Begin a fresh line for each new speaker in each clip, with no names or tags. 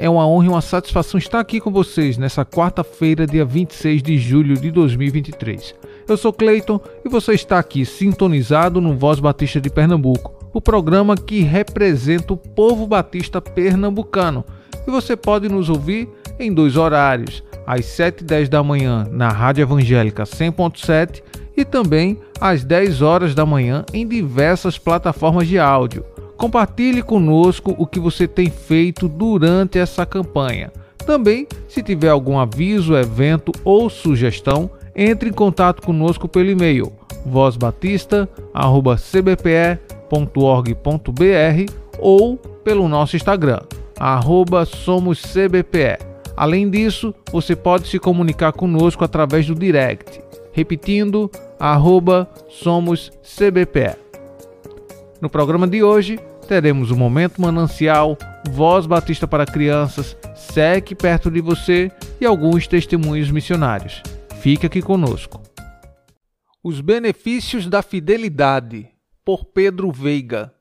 é uma honra e uma satisfação estar aqui com vocês nessa quarta-feira, dia 26 de julho de 2023. Eu sou Cleiton e você está aqui sintonizado no Voz Batista de Pernambuco, o programa que representa o povo batista pernambucano. E você pode nos ouvir em dois horários, às 7 e 10 da manhã na Rádio Evangélica 100.7 e também às 10 horas da manhã em diversas plataformas de áudio. Compartilhe conosco o que você tem feito durante essa campanha. Também, se tiver algum aviso, evento ou sugestão, entre em contato conosco pelo e-mail vozbatista@cbpe.org.br ou pelo nosso Instagram @somoscbpe. Além disso, você pode se comunicar conosco através do direct, repetindo @somoscbpe. No programa de hoje, teremos o Momento Manancial, Voz Batista para Crianças, SEC perto de você e alguns testemunhos missionários. Fique aqui conosco. Os Benefícios da Fidelidade, por Pedro Veiga.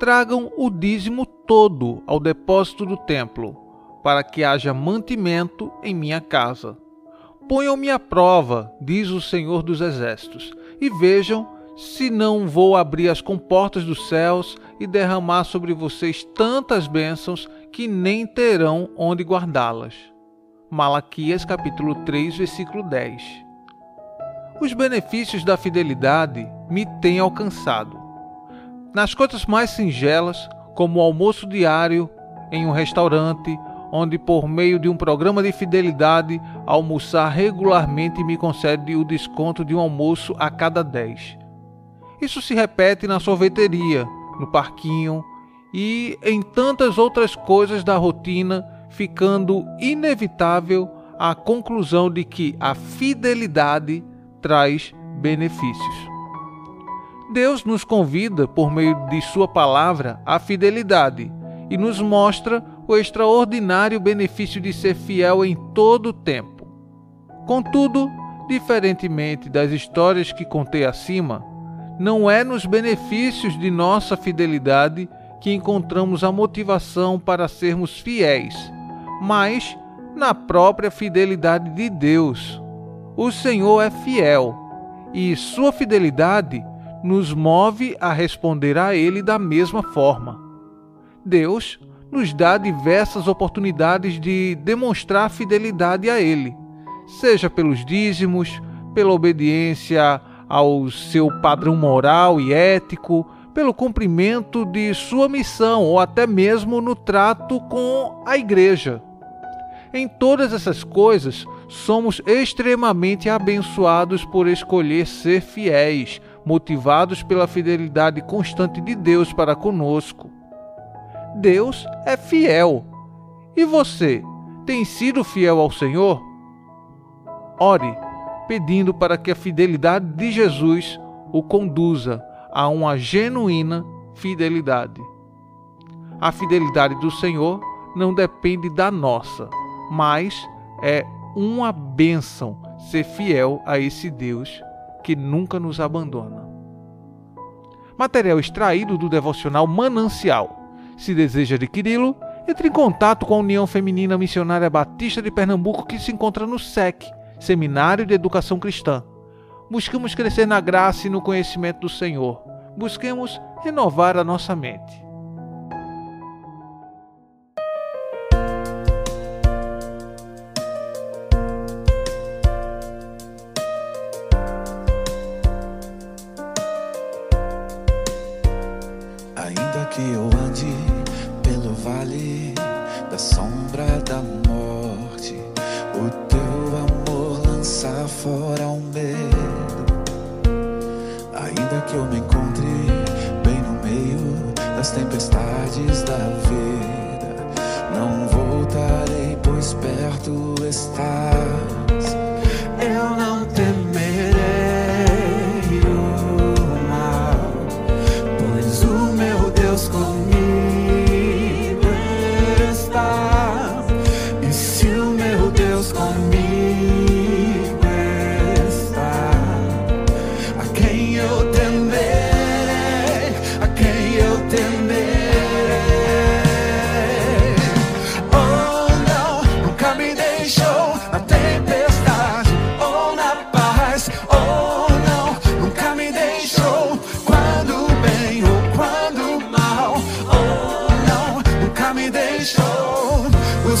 Tragam o dízimo todo ao depósito do templo, para que haja mantimento em minha casa. Ponham-me à prova, diz o Senhor dos Exércitos, e vejam se não vou abrir as comportas dos céus e derramar sobre vocês tantas bênçãos que nem terão onde guardá-las. Malaquias capítulo 3, versículo 10. Os benefícios da fidelidade me têm alcançado. Nas coisas mais singelas, como o almoço diário em um restaurante, onde por meio de um programa de fidelidade, almoçar regularmente me concede o desconto de um almoço a cada 10 isso se repete na sorveteria, no parquinho e em tantas outras coisas da rotina, ficando inevitável a conclusão de que a fidelidade traz benefícios. Deus nos convida, por meio de Sua palavra, à fidelidade e nos mostra o extraordinário benefício de ser fiel em todo o tempo. Contudo, diferentemente das histórias que contei acima, não é nos benefícios de nossa fidelidade que encontramos a motivação para sermos fiéis, mas na própria fidelidade de Deus. O Senhor é fiel e sua fidelidade nos move a responder a Ele da mesma forma. Deus nos dá diversas oportunidades de demonstrar fidelidade a Ele, seja pelos dízimos, pela obediência ao seu padrão moral e ético, pelo cumprimento de sua missão ou até mesmo no trato com a igreja. Em todas essas coisas, somos extremamente abençoados por escolher ser fiéis, motivados pela fidelidade constante de Deus para conosco. Deus é fiel. E você, tem sido fiel ao Senhor? Ore pedindo para que a fidelidade de Jesus o conduza a uma genuína fidelidade. A fidelidade do Senhor não depende da nossa, mas é uma bênção ser fiel a esse Deus que nunca nos abandona. Material extraído do devocional Manancial. Se deseja adquiri-lo, entre em contato com a União Feminina Missionária Batista de Pernambuco que se encontra no SEC Seminário de Educação Cristã. Busquemos crescer na graça e no conhecimento do Senhor. Busquemos renovar a nossa mente.
Que eu me encontre bem no meio das tempestades da vida, não voltarei, pois perto estás.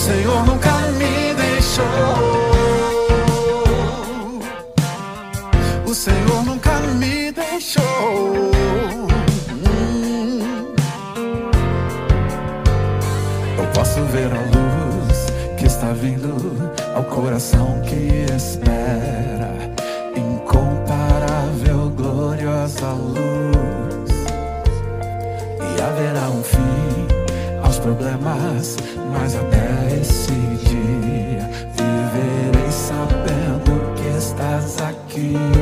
Senhor nunca me deixou. O Senhor nunca me deixou. Hum. Eu posso ver a luz que está vindo ao coração que espera. Incomparável, gloriosa luz. E haverá um fim aos problemas, mas a esse dia viverei sabendo que estás aqui.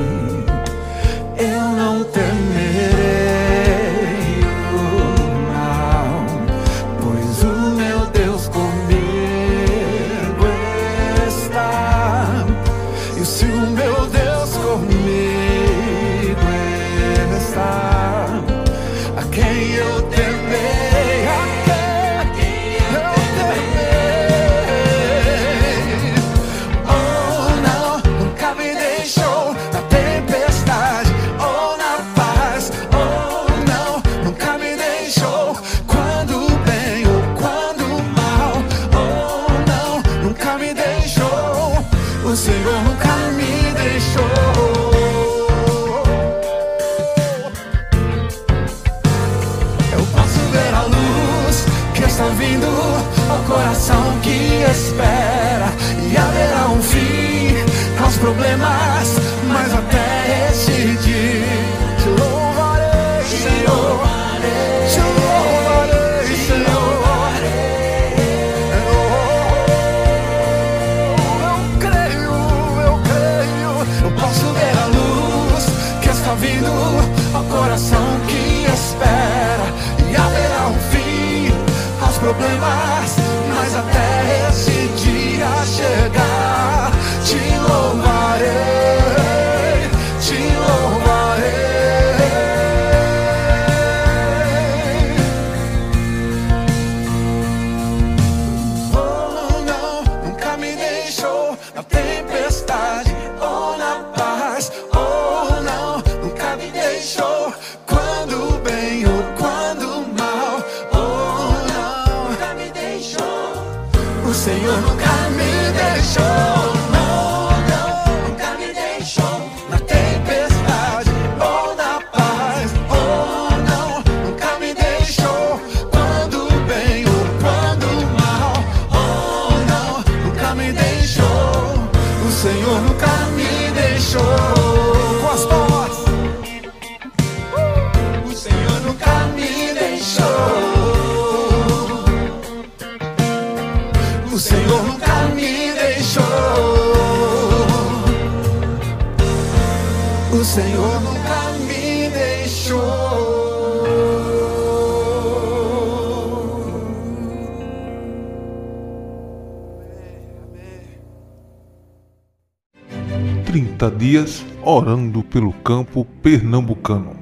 30 dias orando pelo campo pernambucano.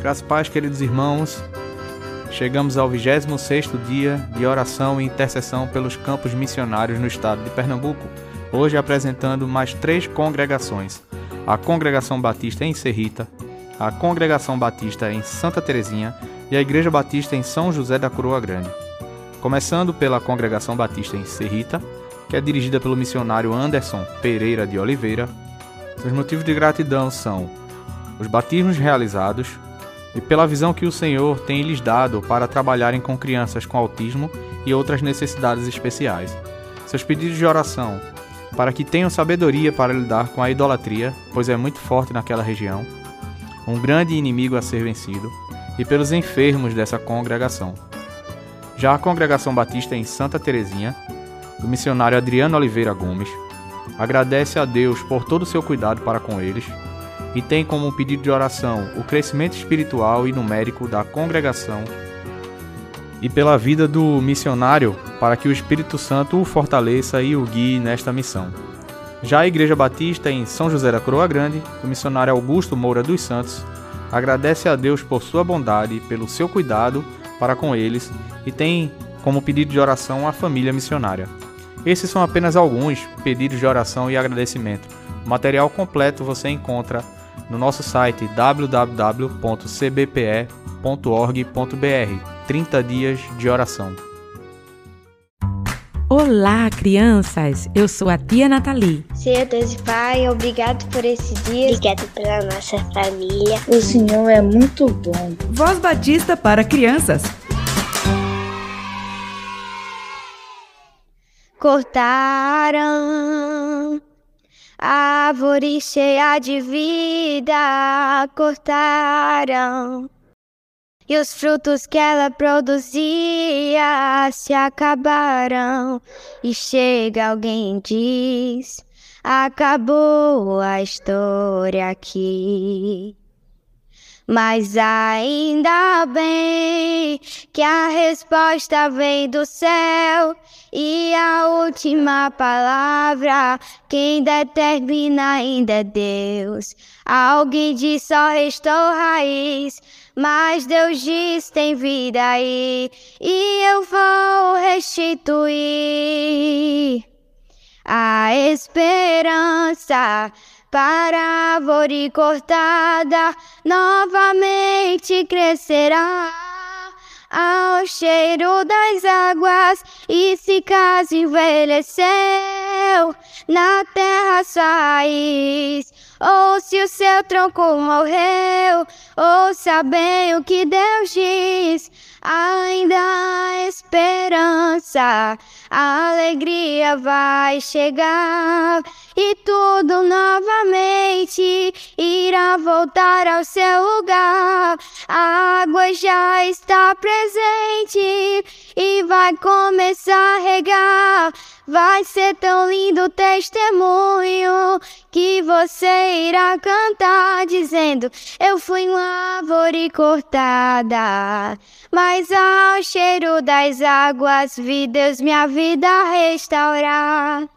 Graças paz, queridos irmãos. Chegamos ao 26º dia de oração e intercessão pelos campos missionários no estado de Pernambuco. Hoje apresentando mais três congregações: a Congregação Batista em Serrita, a Congregação Batista em Santa Terezinha e a Igreja Batista em São José da Coroa Grande. Começando pela Congregação Batista em Serrita, que é dirigida pelo missionário Anderson Pereira de Oliveira. Os motivos de gratidão são os batismos realizados e pela visão que o Senhor tem lhes dado para trabalharem com crianças com autismo e outras necessidades especiais. Seus pedidos de oração para que tenham sabedoria para lidar com a idolatria, pois é muito forte naquela região, um grande inimigo a ser vencido, e pelos enfermos dessa congregação. Já a congregação batista em Santa Terezinha do missionário Adriano Oliveira Gomes, agradece a Deus por todo o seu cuidado para com eles e tem como pedido de oração o crescimento espiritual e numérico da congregação e pela vida do missionário, para que o Espírito Santo o fortaleça e o guie nesta missão. Já a Igreja Batista em São José da Coroa Grande, o missionário Augusto Moura dos Santos, agradece a Deus por sua bondade e pelo seu cuidado para com eles e tem como pedido de oração a família missionária. Esses são apenas alguns pedidos de oração e agradecimento. O material completo você encontra no nosso site www.cbpe.org.br 30 dias de oração.
Olá, crianças! Eu sou a tia Nathalie.
Senhor Deus e Pai, obrigado por esse dia.
Obrigado pela nossa família.
O Senhor é muito bom.
Voz Batista para crianças.
Cortaram árvore cheia de vida, cortaram e os frutos que ela produzia se acabaram. E chega alguém e diz: Acabou a história aqui. Mas ainda bem que a resposta vem do céu e a última palavra quem determina ainda é Deus. Alguém diz só restou raiz, mas Deus diz tem vida aí e eu vou restituir a esperança para a árvore cortada novamente crescerá ao cheiro das águas e se caso envelheceu na terra sua raiz ou se o seu tronco morreu ouça bem o que Deus diz ainda há esperança, a alegria vai chegar e tudo novamente irá voltar ao seu lugar. A água já está presente e vai começar a regar. Vai ser tão lindo o testemunho que você irá cantar dizendo: Eu fui uma árvore cortada, mas ao cheiro das águas vi Deus minha vida restaurar.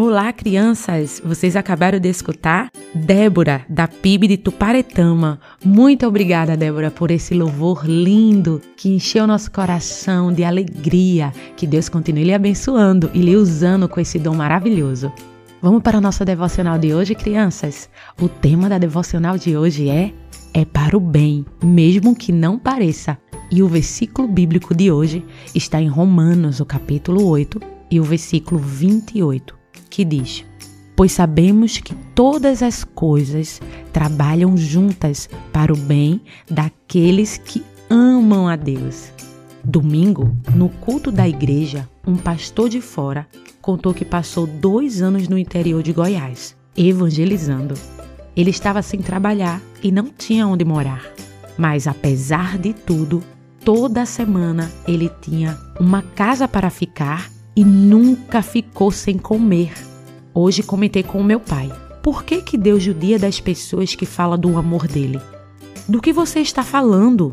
Olá, crianças! Vocês acabaram de escutar Débora, da PIB de Tuparetama. Muito obrigada, Débora, por esse louvor lindo que encheu nosso coração de alegria. Que Deus continue lhe abençoando e lhe usando com esse dom maravilhoso. Vamos para a nossa devocional de hoje, crianças? O tema da devocional de hoje é É para o bem, mesmo que não pareça. E o versículo bíblico de hoje está em Romanos, o capítulo 8 e o versículo 28 que diz: Pois sabemos que todas as coisas trabalham juntas para o bem daqueles que amam a Deus. Domingo, no culto da igreja, um pastor de fora contou que passou dois anos no interior de Goiás, evangelizando. Ele estava sem trabalhar e não tinha onde morar. Mas apesar de tudo, toda semana ele tinha uma casa para ficar e nunca ficou sem comer. Hoje comentei com o meu pai. Por que, que Deus judia das pessoas que falam do amor dele? Do que você está falando?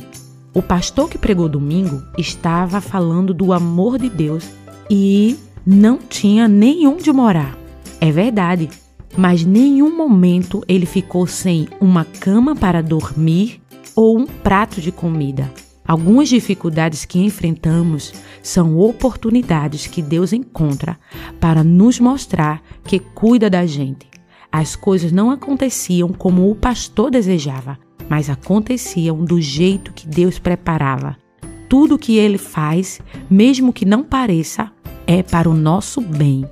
O pastor que pregou domingo estava falando do amor de Deus e não tinha nenhum de morar. É verdade, mas nenhum momento ele ficou sem uma cama para dormir ou um prato de comida. Algumas dificuldades que enfrentamos são oportunidades que Deus encontra para nos mostrar que cuida da gente. As coisas não aconteciam como o pastor desejava, mas aconteciam do jeito que Deus preparava. Tudo que ele faz, mesmo que não pareça, é para o nosso bem.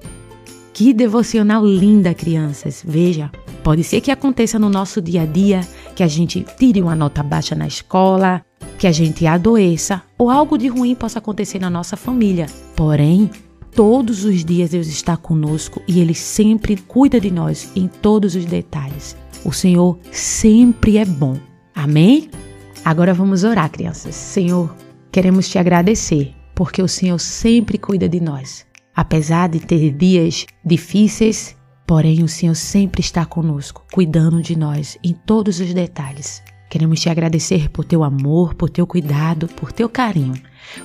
Que devocional linda, crianças! Veja, pode ser que aconteça no nosso dia a dia que a gente tire uma nota baixa na escola, que a gente adoeça ou algo de ruim possa acontecer na nossa família. Porém, todos os dias Deus está conosco e Ele sempre cuida de nós em todos os detalhes. O Senhor sempre é bom. Amém? Agora vamos orar, crianças. Senhor, queremos te agradecer porque o Senhor sempre cuida de nós. Apesar de ter dias difíceis, porém o Senhor sempre está conosco, cuidando de nós em todos os detalhes. Queremos te agradecer por teu amor, por teu cuidado, por teu carinho.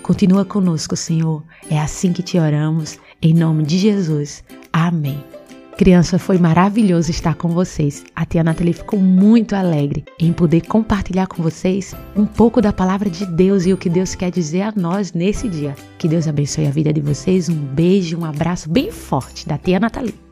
Continua conosco, Senhor. É assim que te oramos, em nome de Jesus. Amém. Criança, foi maravilhoso estar com vocês. A tia Nathalie ficou muito alegre em poder compartilhar com vocês um pouco da palavra de Deus e o que Deus quer dizer a nós nesse dia. Que Deus abençoe a vida de vocês. Um beijo, um abraço bem forte da tia Nathalie.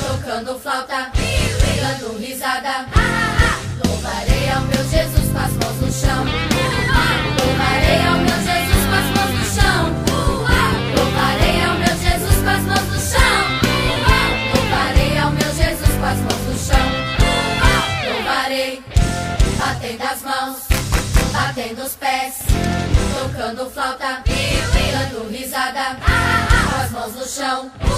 tocando flauta, dando risada. Ah, ah, ah. Louvarei ao meu Jesus com as mãos no chão. Louvarei ao meu Jesus com as mãos no chão. Louvarei ao meu Jesus com as mãos no chão. Louvarei ao meu Jesus com as mãos no chão. Louvarei, batendo as mãos, batendo os pés, tocando flauta, dando risada. Com as mãos no chão.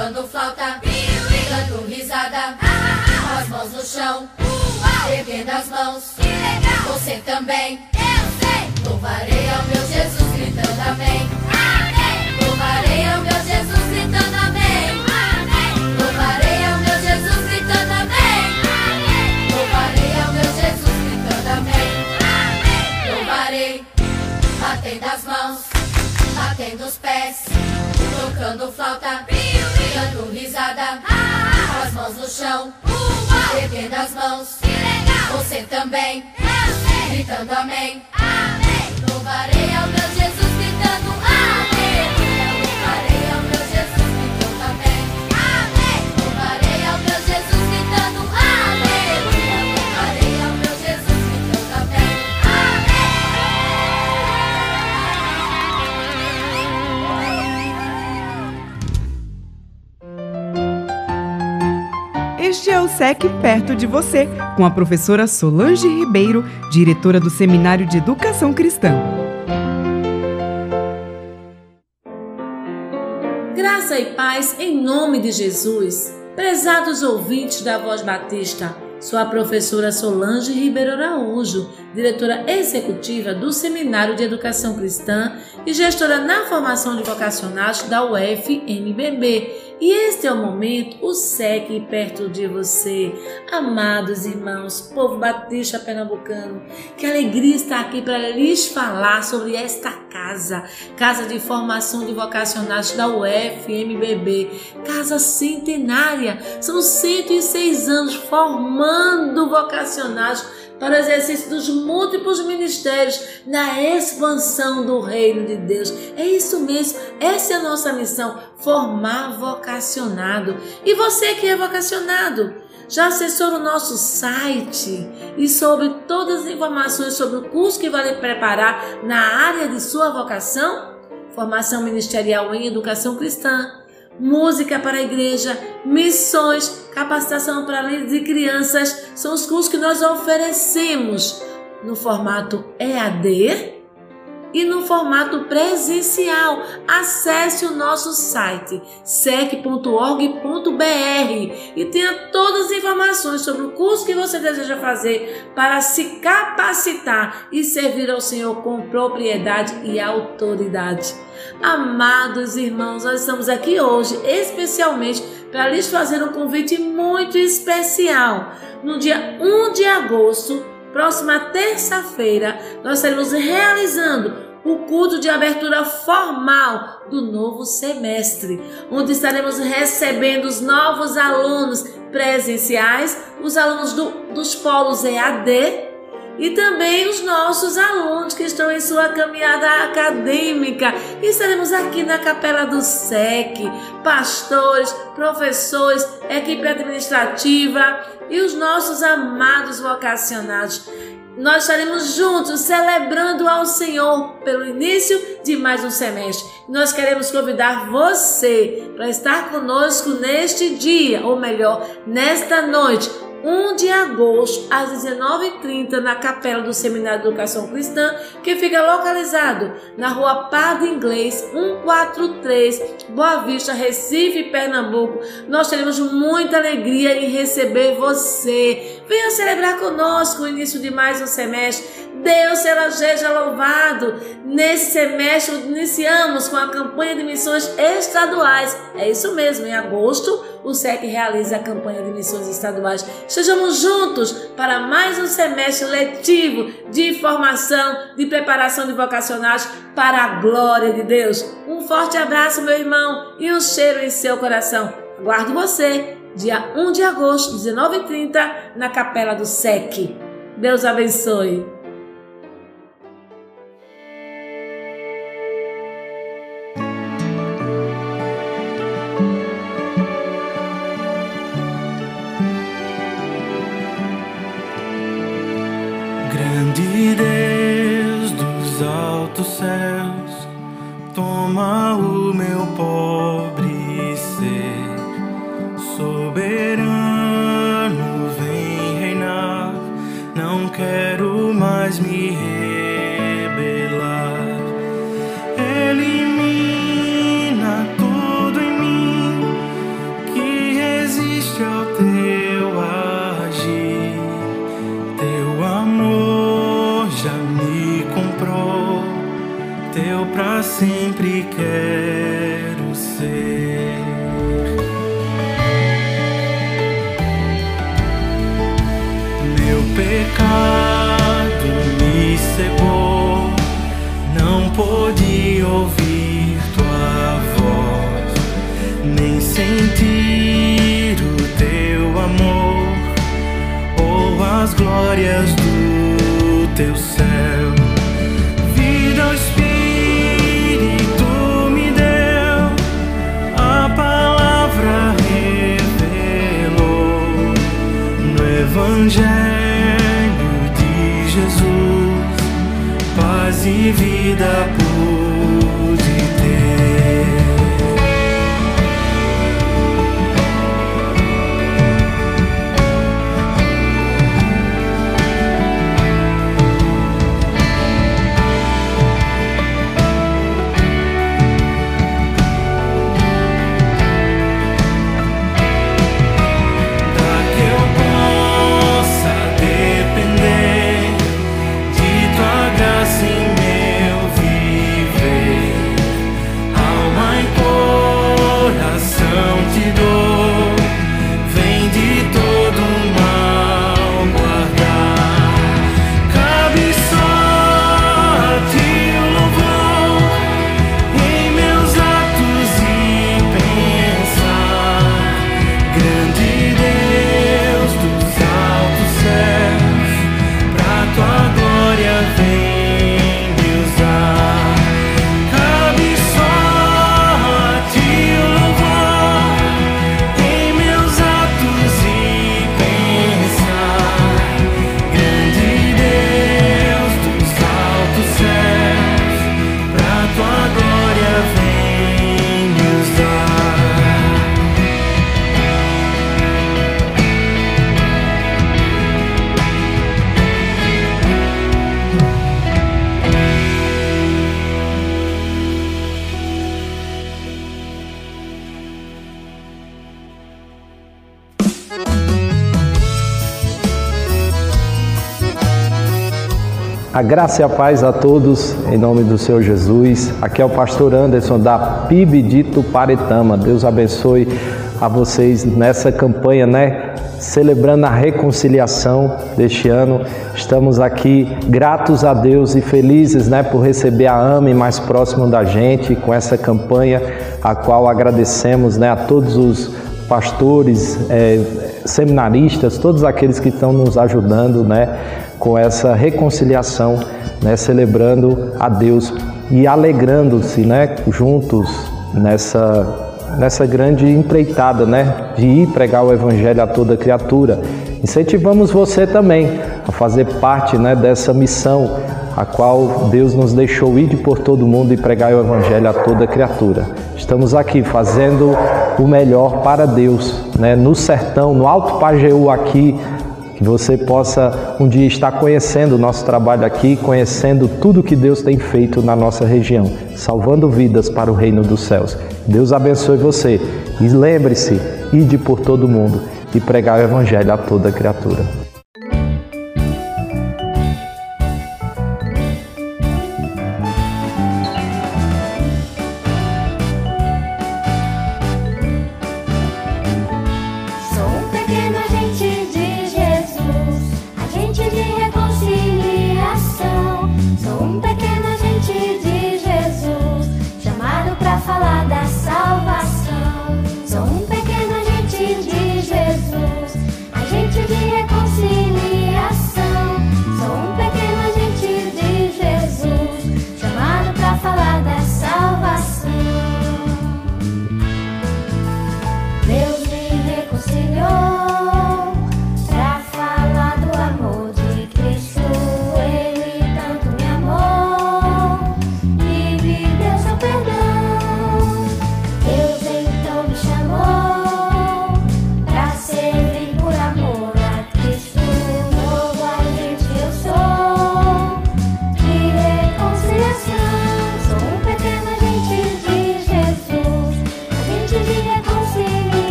tocando flauta, dando risada, com as mãos no chão, erguendo as mãos. Que legal! Você também, eu sei. Louvarei ao meu Jesus gritando amém. Amém. Louvarei ao meu Jesus gritando amém. Amém. Louvarei ao meu Jesus gritando amém. Amém. Louvarei ao meu Jesus gritando amém. Amém. Louvarei batendo as mãos, batendo os pés, tocando flauta. Brilho. Este é o
SEC Perto de Você, com a professora Solange Ribeiro, diretora do Seminário de Educação Cristã.
Graça e paz em nome de Jesus. Prezados ouvintes da Voz Batista, sou a professora Solange Ribeiro Araújo, diretora executiva do Seminário de Educação Cristã e gestora na formação de vocacionais da UFMBB e este é o momento, o SEC perto de você. Amados irmãos, povo batista pernambucano, que alegria estar aqui para lhes falar sobre esta casa, Casa de Formação de Vocacionais da UFMBB, casa centenária. São 106 anos formando vocacionais para o exercício dos múltiplos ministérios na expansão do reino de Deus. É isso mesmo, essa é a nossa missão: formar vocacionado. E você que é vocacionado, já acessou o nosso site e sobre todas as informações sobre o curso que vai preparar na área de sua vocação? Formação ministerial em educação cristã, música para a igreja, missões, capacitação para líderes e crianças são os cursos que nós oferecemos no formato EAD e no formato presencial. Acesse o nosso site sec.org.br e tenha todas as informações sobre o curso que você deseja fazer para se capacitar e servir ao Senhor com propriedade e autoridade. Amados irmãos, nós estamos aqui hoje especialmente para lhes fazer um convite muito especial. No dia 1 de agosto, Próxima terça-feira, nós estaremos realizando o culto de abertura formal do novo semestre, onde estaremos recebendo os novos alunos presenciais, os alunos do, dos polos EAD e também os nossos alunos que estão em sua caminhada acadêmica. E estaremos aqui na Capela do SEC, pastores, professores, equipe administrativa e os nossos amados vocacionados. Nós estaremos juntos celebrando ao Senhor pelo início de mais um semestre. Nós queremos convidar você para estar conosco neste dia, ou melhor, nesta noite 1 de agosto, às 19h30, na capela do Seminário de Educação Cristã, que fica localizado na rua Padre Inglês, 143, Boa Vista, Recife, Pernambuco. Nós teremos muita alegria em receber você. Venha celebrar conosco o início de mais um semestre. Deus seja louvado. Nesse semestre, iniciamos com a campanha de missões estaduais. É isso mesmo, em agosto, o SEC realiza a campanha de missões estaduais. Estejamos juntos para mais um semestre letivo de formação, de preparação de vocacionais para a glória de Deus. Um forte abraço, meu irmão, e um cheiro em seu coração. Aguardo você, dia 1 de agosto, 19h30, na Capela do SEC. Deus abençoe.
pôde ouvir tua voz, nem sentir o teu amor ou as glórias do teu céu. Vida ao Espírito me deu, a palavra revelou no Evangelho. De vida
A graça e a paz a todos, em nome do Senhor Jesus. Aqui é o pastor Anderson da PIB de Tuparetama. Deus abençoe a vocês nessa campanha, né? Celebrando a reconciliação deste ano. Estamos aqui gratos a Deus e felizes, né, por receber a AME mais próximo da gente com essa campanha, a qual agradecemos, né, a todos os pastores, é, seminaristas, todos aqueles que estão nos ajudando, né, com essa reconciliação, né, celebrando a Deus e alegrando-se, né, juntos nessa nessa grande empreitada, né, de ir pregar o evangelho a toda criatura. Incentivamos você também a fazer parte, né, dessa missão a qual Deus nos deixou ir por todo mundo e pregar o evangelho a toda criatura. Estamos aqui fazendo o melhor para Deus, né, no sertão, no Alto Pajeú aqui, que você possa um dia estar conhecendo o nosso trabalho aqui, conhecendo tudo que Deus tem feito na nossa região, salvando vidas para o reino dos céus. Deus abençoe você e lembre-se, ide por todo mundo e pregar o evangelho a toda criatura.